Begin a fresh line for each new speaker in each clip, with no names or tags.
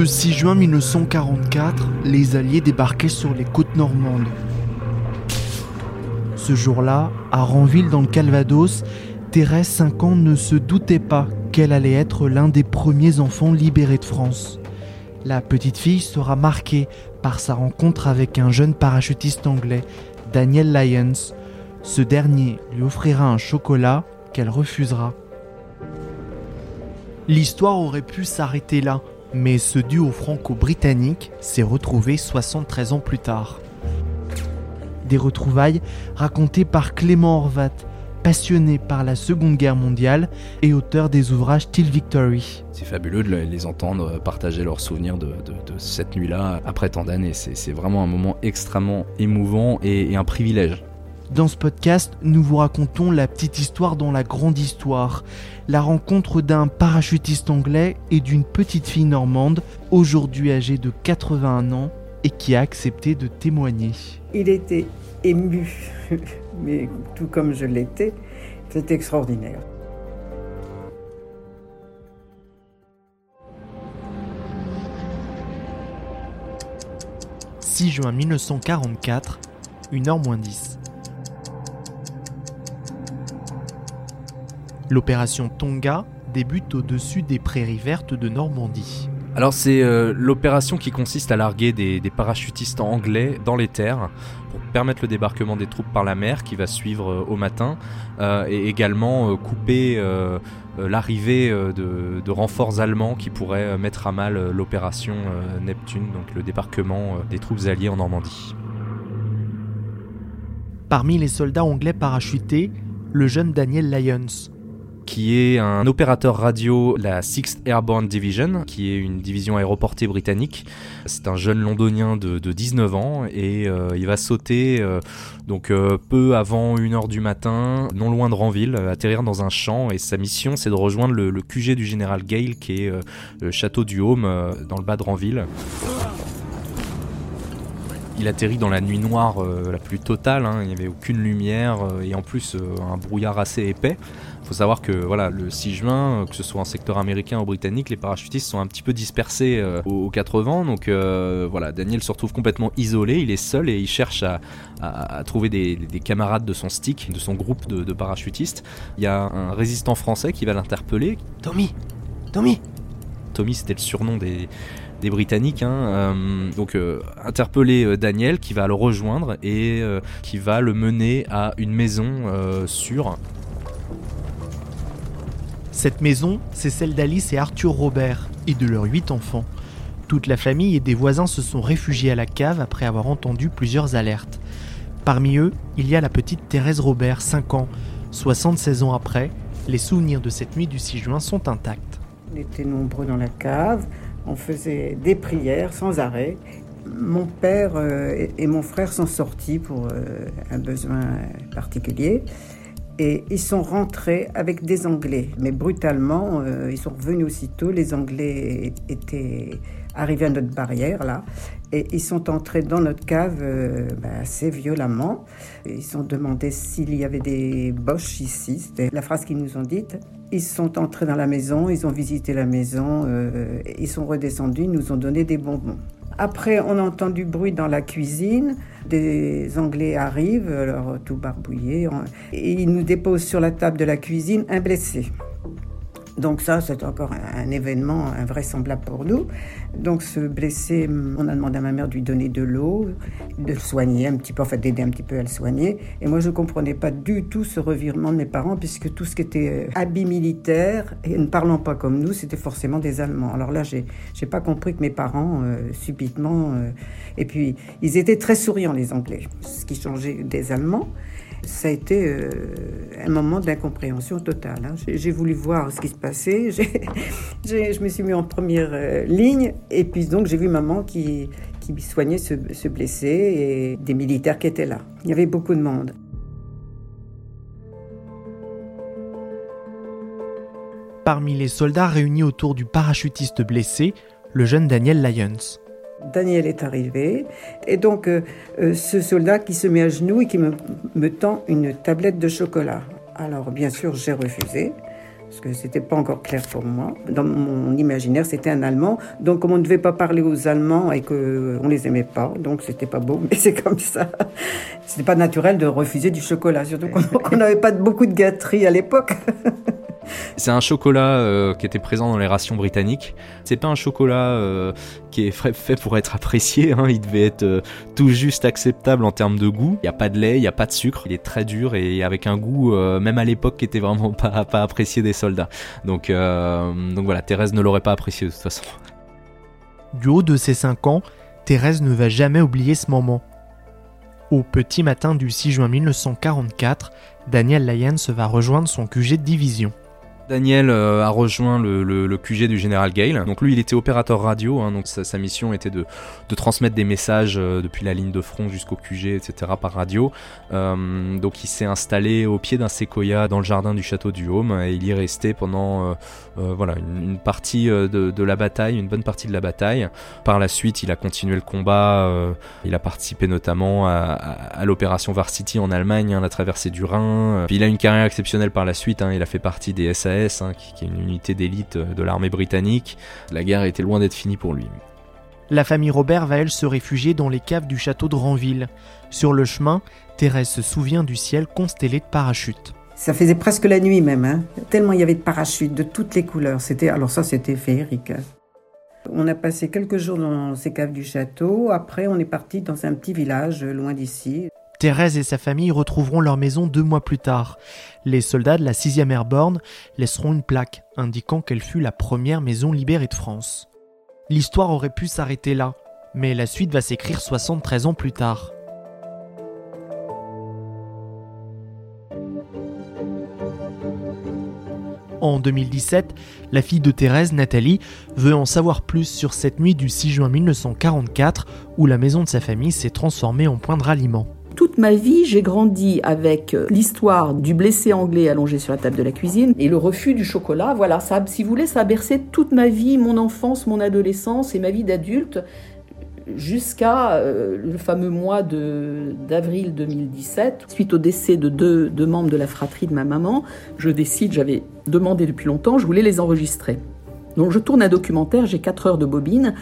Le 6 juin 1944, les Alliés débarquaient sur les côtes normandes. Ce jour-là, à Ranville dans le Calvados, Thérèse, 5 ans, ne se doutait pas qu'elle allait être l'un des premiers enfants libérés de France. La petite fille sera marquée par sa rencontre avec un jeune parachutiste anglais, Daniel Lyons. Ce dernier lui offrira un chocolat qu'elle refusera. L'histoire aurait pu s'arrêter là, mais ce duo franco-britannique s'est retrouvé 73 ans plus tard. Des retrouvailles racontées par Clément Horvat, passionné par la Seconde Guerre mondiale et auteur des ouvrages Till Victory.
C'est fabuleux de les entendre partager leurs souvenirs de, cette nuit-là après tant d'années. C'est vraiment un moment extrêmement émouvant et un privilège.
Dans ce podcast, nous vous racontons la petite histoire dans la grande histoire, la rencontre d'un parachutiste anglais et d'une petite fille normande, aujourd'hui âgée de 81 ans et qui a accepté de témoigner.
Il était ému, mais tout comme je l'étais, c'était extraordinaire.
« 6 juin 1944, 1h moins 10. L'opération Tonga débute au-dessus des prairies vertes de Normandie.
Alors c'est euh, l'opération qui consiste à larguer des, parachutistes anglais dans les terres pour permettre le débarquement des troupes par la mer qui va suivre euh, au matin euh, et également couper l'arrivée de, de, renforts allemands qui pourraient mettre à mal l'opération Neptune, donc le débarquement des troupes alliées en Normandie.
Parmi les soldats anglais parachutés, le jeune Daniel Lyons,
qui est un opérateur radio, la 6th Airborne Division, qui est une division aéroportée britannique. C'est un jeune londonien de, 19 ans et euh, il va sauter euh, donc euh, peu avant 1h du matin, non loin de Ranville, atterrir dans un champ et sa mission c'est de rejoindre le, QG du général Gale qui est le château du Home dans le bas de Ranville. Il atterrit dans la nuit noire la plus totale, hein. il n'y avait aucune lumière et en plus un brouillard assez épais faut savoir que voilà, le 6 juin, que ce soit en secteur américain ou britannique, les parachutistes sont un petit peu dispersés euh, aux, 80. Donc euh, voilà, Daniel se retrouve complètement isolé, il est seul et il cherche à, trouver des, camarades de son stick, de son groupe de, parachutistes. Il y a un résistant français qui va l'interpeller.
Tommy Tommy
Tommy, c'était le surnom des, Britanniques. Hein. Euh, donc interpeller Daniel qui va le rejoindre et qui va le mener à une maison sûre
cette maison, c'est celle d'Alice et Arthur Robert et de leurs huit enfants. Toute la famille et des voisins se sont réfugiés à la cave après avoir entendu plusieurs alertes. Parmi eux, il y a la petite Thérèse Robert, 5 ans. 76 ans après, les souvenirs de cette nuit du 6 juin sont intacts.
On était nombreux dans la cave, on faisait des prières sans arrêt. Mon père euh, et mon frère sont sortis pour euh, un besoin particulier et ils sont rentrés avec des Anglais. Mais brutalement, euh, ils sont revenus aussitôt. Les Anglais étaient arrivés à notre barrière, là, et ils sont entrés dans notre cave euh, ben, assez violemment. Ils ont demandé s'il y avait des boches ici. C'était la phrase qu'ils nous ont dite. Ils sont entrés dans la maison, ils ont visité la maison, euh, ils sont redescendus, ils nous ont donné des bonbons. Après, on a entendu bruit dans la cuisine. Des Anglais arrivent, alors tout barbouillé, et ils nous déposent sur la table de la cuisine un blessé. Donc ça, c'est encore un, événement invraisemblable pour nous. Donc ce blessé, on a demandé à ma mère de lui donner de l'eau, de soigner un petit peu, enfin d'aider un petit peu à le soigner. Et moi, je ne comprenais pas du tout ce revirement de mes parents, puisque tout ce qui était euh, habit militaire, et ne parlant pas comme nous, c'était forcément des Allemands. Alors là, j'ai n'ai pas compris que mes parents, euh, subitement... Euh, et puis, ils étaient très souriants, les Anglais, ce qui changeait des Allemands ça a été euh, un moment d'incompréhension totale. Hein. J'ai voulu voir ce qui se passait. je me suis mis en première euh, ligne et puis donc j'ai vu maman qui, qui soignait ce, ce blessé et des militaires qui étaient là. Il y avait beaucoup de monde.
Parmi les soldats réunis autour du parachutiste blessé, le jeune Daniel Lyons.
Daniel est arrivé. Et donc, euh, euh, ce soldat qui se met à genoux et qui me, tend une tablette de chocolat. Alors, bien sûr, j'ai refusé. parce que c'était pas encore clair pour moi. Dans mon imaginaire, c'était un Allemand, donc comme on ne devait pas parler aux Allemands et que on les aimait pas, donc c'était pas beau, mais c'est comme ça. C'était pas naturel de refuser du chocolat, surtout qu'on n'avait pas beaucoup de gâteries à l'époque.
C'est un chocolat euh, qui était présent dans les rations britanniques. C'est pas un chocolat euh, qui est fait pour être apprécié. Hein. Il devait être euh, tout juste acceptable en termes de goût. Il n'y a pas de lait, il n'y a pas de sucre. Il est très dur et avec un goût, même à l'époque, qui était vraiment pas, apprécié des soldats. Donc, donc voilà, Thérèse ne l'aurait pas apprécié de toute façon.
Du haut de ses 5 ans, Thérèse ne va jamais oublier ce moment. Au petit matin du 6 juin 1944, Daniel Lyons va rejoindre son QG de division.
Daniel euh, a rejoint le, QG du général Gale. Donc lui, il était opérateur radio, hein, sa, mission était de, transmettre des messages euh, depuis la ligne de front jusqu'au QG, etc. par radio. Euh, donc il s'est installé au pied d'un séquoia dans le jardin du château du Haume et il y est resté pendant voilà une, partie de, la bataille, une bonne partie de la bataille. Par la suite, il a continué le combat. il a participé notamment à, l'opération Varsity en Allemagne, hein, la traversée du Rhin. Il a une carrière exceptionnelle par la suite. Hein. il a fait partie des SAS Hein, qui, est une unité d'élite de l'armée britannique. La guerre était loin d'être finie pour lui.
La famille Robert va elle se réfugier dans les caves du château de Ranville. Sur le chemin, Thérèse se souvient du ciel constellé de parachutes.
Ça faisait presque la nuit même, hein. tellement il y avait de parachutes de toutes les couleurs. C'était alors ça c'était féerique. On a passé quelques jours dans ces caves du château. Après, on est parti dans un petit village loin d'ici.
Thérèse et sa famille retrouveront leur maison deux mois plus tard. Les soldats de la 6e Airborne laisseront une plaque indiquant qu'elle fut la première maison libérée de France. L'histoire aurait pu s'arrêter là, mais la suite va s'écrire 73 ans plus tard. En 2017, la fille de Thérèse, Nathalie, veut en savoir plus sur cette nuit du 6 juin 1944 où la maison de sa famille s'est transformée en point de ralliement.
Ma vie, j'ai grandi avec euh, l'histoire du blessé anglais allongé sur la table de la cuisine et le refus du chocolat. Voilà, ça, si vous voulez, ça a bercé toute ma vie, mon enfance, mon adolescence et ma vie d'adulte jusqu'à euh, le fameux mois d'avril 2017. Suite au décès de deux, deux membres de la fratrie de ma maman, je décide, j'avais demandé depuis longtemps, je voulais les enregistrer. Donc je tourne un documentaire, j'ai 4 heures de bobine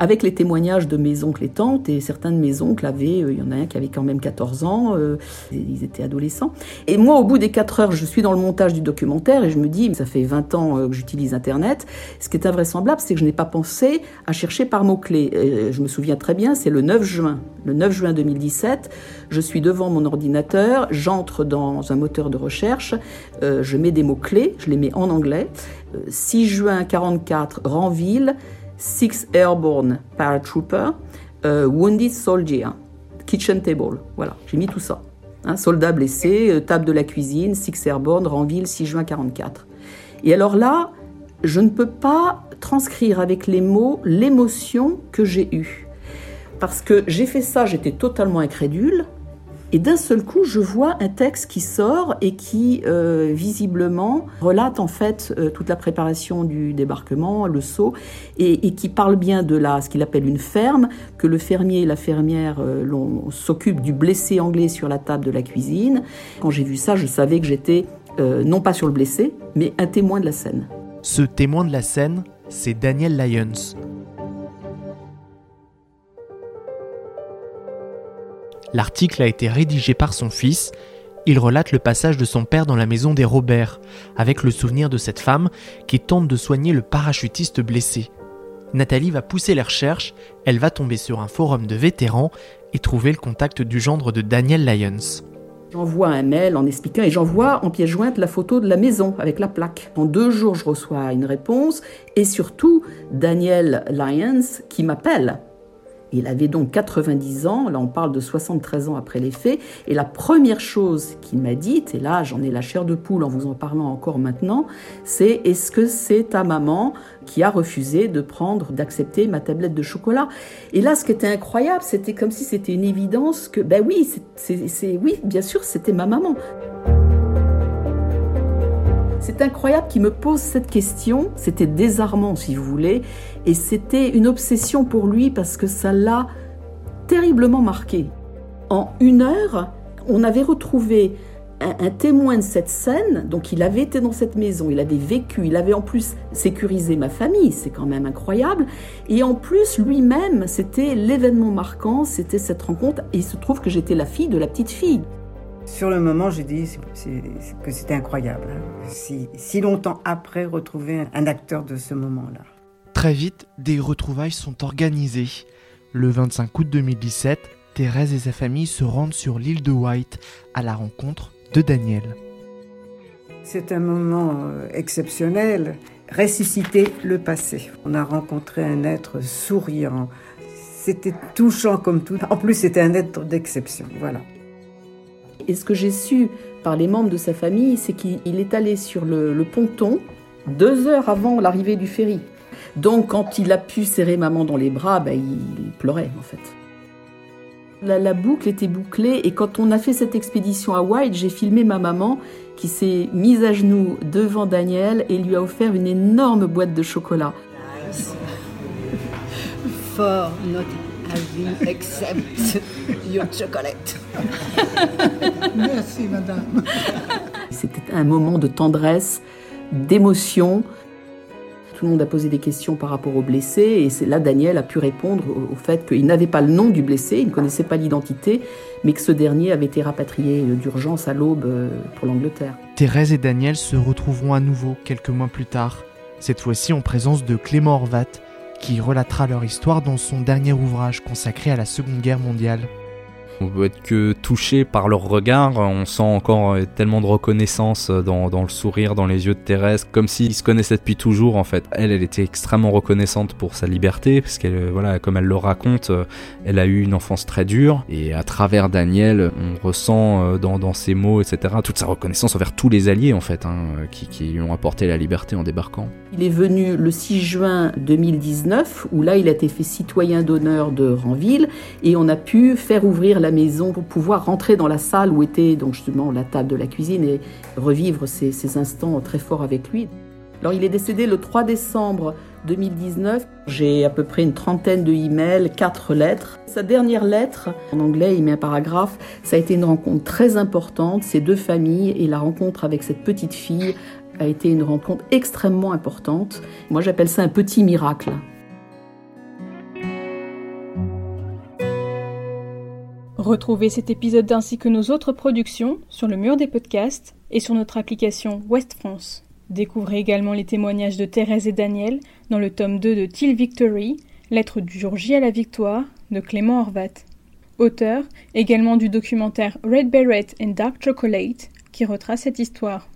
avec les témoignages de mes oncles et tantes, et certains de mes oncles avaient, euh, il y en a un qui avait quand même 14 ans, euh, ils étaient adolescents. Et moi, au bout des 4 heures, je suis dans le montage du documentaire et je me dis, ça fait 20 ans euh, que j'utilise Internet, ce qui est invraisemblable, c'est que je n'ai pas pensé à chercher par mots-clés. Je me souviens très bien, c'est le 9 juin. Le 9 juin 2017, je suis devant mon ordinateur, j'entre dans un moteur de recherche, je mets des mots-clés, je les mets en anglais. 6 juin 44, Ranville, Six Airborne Paratrooper, euh, Wounded Soldier, Kitchen Table. Voilà, j'ai mis tout ça. Hein, soldat blessé, euh, table de la cuisine, Six Airborne, Ranville, 6 juin 44. Et alors là, je ne peux pas transcrire avec les mots l'émotion que j'ai eue. Parce que j'ai fait ça, j'étais totalement incrédule. Et d'un seul coup, je vois un texte qui sort et qui, euh, visiblement, relate en fait euh, toute la préparation du débarquement, le saut, et, qui parle bien de là, ce qu'il appelle une ferme, que le fermier et la fermière euh, s'occupent du blessé anglais sur la table de la cuisine. Quand j'ai vu ça, je savais que j'étais non pas sur le blessé, mais un témoin de la scène.
Ce témoin de la scène, c'est Daniel Lyons, L'article a été rédigé par son fils. Il relate le passage de son père dans la maison des Robert, avec le souvenir de cette femme qui tente de soigner le parachutiste blessé. Nathalie va pousser les recherches, elle va tomber sur un forum de vétérans et trouver le contact du gendre de Daniel Lyons.
J'envoie un mail en expliquant et j'envoie en pièce jointe la photo de la maison avec la plaque. En deux jours, je reçois une réponse et surtout Daniel Lyons qui m'appelle il avait donc 90 ans, là on parle de 73 ans après les faits, et la première chose qu'il m'a dite, et là j'en ai la chair de poule en vous en parlant encore maintenant, c'est est-ce que c'est ta maman qui a refusé de prendre, d'accepter ma tablette de chocolat? Et là ce qui était incroyable, c'était comme si c'était une évidence que, ben oui, c'est, oui, bien sûr, c'était ma maman. C'est incroyable qu'il me pose cette question. C'était désarmant, si vous voulez. Et c'était une obsession pour lui parce que ça l'a terriblement marqué. En une heure, on avait retrouvé un, témoin de cette scène, donc il avait été dans cette maison, il avait vécu, il avait en plus sécurisé ma famille, c'est quand même incroyable. Et en plus, lui-même, c'était l'événement marquant, c'était cette rencontre, et il se trouve que j'étais la fille de la petite fille.
Sur le moment, j'ai dit que c'était incroyable. Hein. Si, si longtemps après, retrouver un acteur de ce moment-là.
Très vite, des retrouvailles sont organisées. Le 25 août 2017, Thérèse et sa famille se rendent sur l'île de White à la rencontre de Daniel.
C'est un moment euh, exceptionnel. Ressusciter le passé. On a rencontré un être souriant. C'était touchant comme tout. En plus, c'était un être d'exception. Voilà.
Et ce que j'ai su par les membres de sa famille, c'est qu'il est allé sur le, ponton deux heures avant l'arrivée du ferry. Donc, quand il a pu serrer maman dans les bras, ben, il pleurait en fait. La, boucle était bouclée et quand on a fait cette expédition à White, j'ai filmé ma maman qui s'est mise à genoux devant Daniel et lui a offert une énorme boîte de chocolat.
For not having accept your chocolate. Merci madame.
C'était un moment de tendresse, d'émotion. Tout le monde a posé des questions par rapport au blessé et c'est là Daniel a pu répondre au, fait qu'il n'avait pas le nom du blessé, il ne connaissait pas l'identité, mais que ce dernier avait été rapatrié d'urgence à l'aube euh, pour l'Angleterre.
Thérèse et Daniel se retrouveront à nouveau quelques mois plus tard, cette fois-ci en présence de Clément Horvat, qui relatera leur histoire dans son dernier ouvrage consacré à la Seconde Guerre mondiale.
On peut être que touché par leur regard. On sent encore euh, tellement de reconnaissance euh, dans, le sourire, dans les yeux de Thérèse, comme s'ils se connaissaient depuis toujours en fait. Elle, elle était extrêmement reconnaissante pour sa liberté, parce qu'elle, euh, voilà, comme elle le raconte, elle a eu une enfance très dure. Et à travers Daniel, on ressent dans, ses mots, etc., toute sa reconnaissance envers tous les alliés en fait, hein, qui, qui lui ont apporté la liberté en débarquant.
Il est venu le 6 juin 2019, où là, il a été fait citoyen d'honneur de Ranville, et on a pu faire ouvrir la maison pour pouvoir rentrer dans la salle où était donc justement la table de la cuisine et revivre ces, instants très forts avec lui. Alors il est décédé le 3 décembre 2019. J'ai à peu près une trentaine de emails, quatre lettres. Sa dernière lettre, en anglais, il met un paragraphe. Ça a été une rencontre très importante, ces deux familles et la rencontre avec cette petite fille a été une rencontre extrêmement importante. Moi, j'appelle ça un petit miracle.
Retrouvez cet épisode ainsi que nos autres productions sur le mur des podcasts et sur notre application West France. Découvrez également les témoignages de Thérèse et Daniel dans le tome 2 de Till Victory, Lettre du jour J à la victoire de Clément Horvat. Auteur également du documentaire Red Beret and Dark Chocolate qui retrace cette histoire.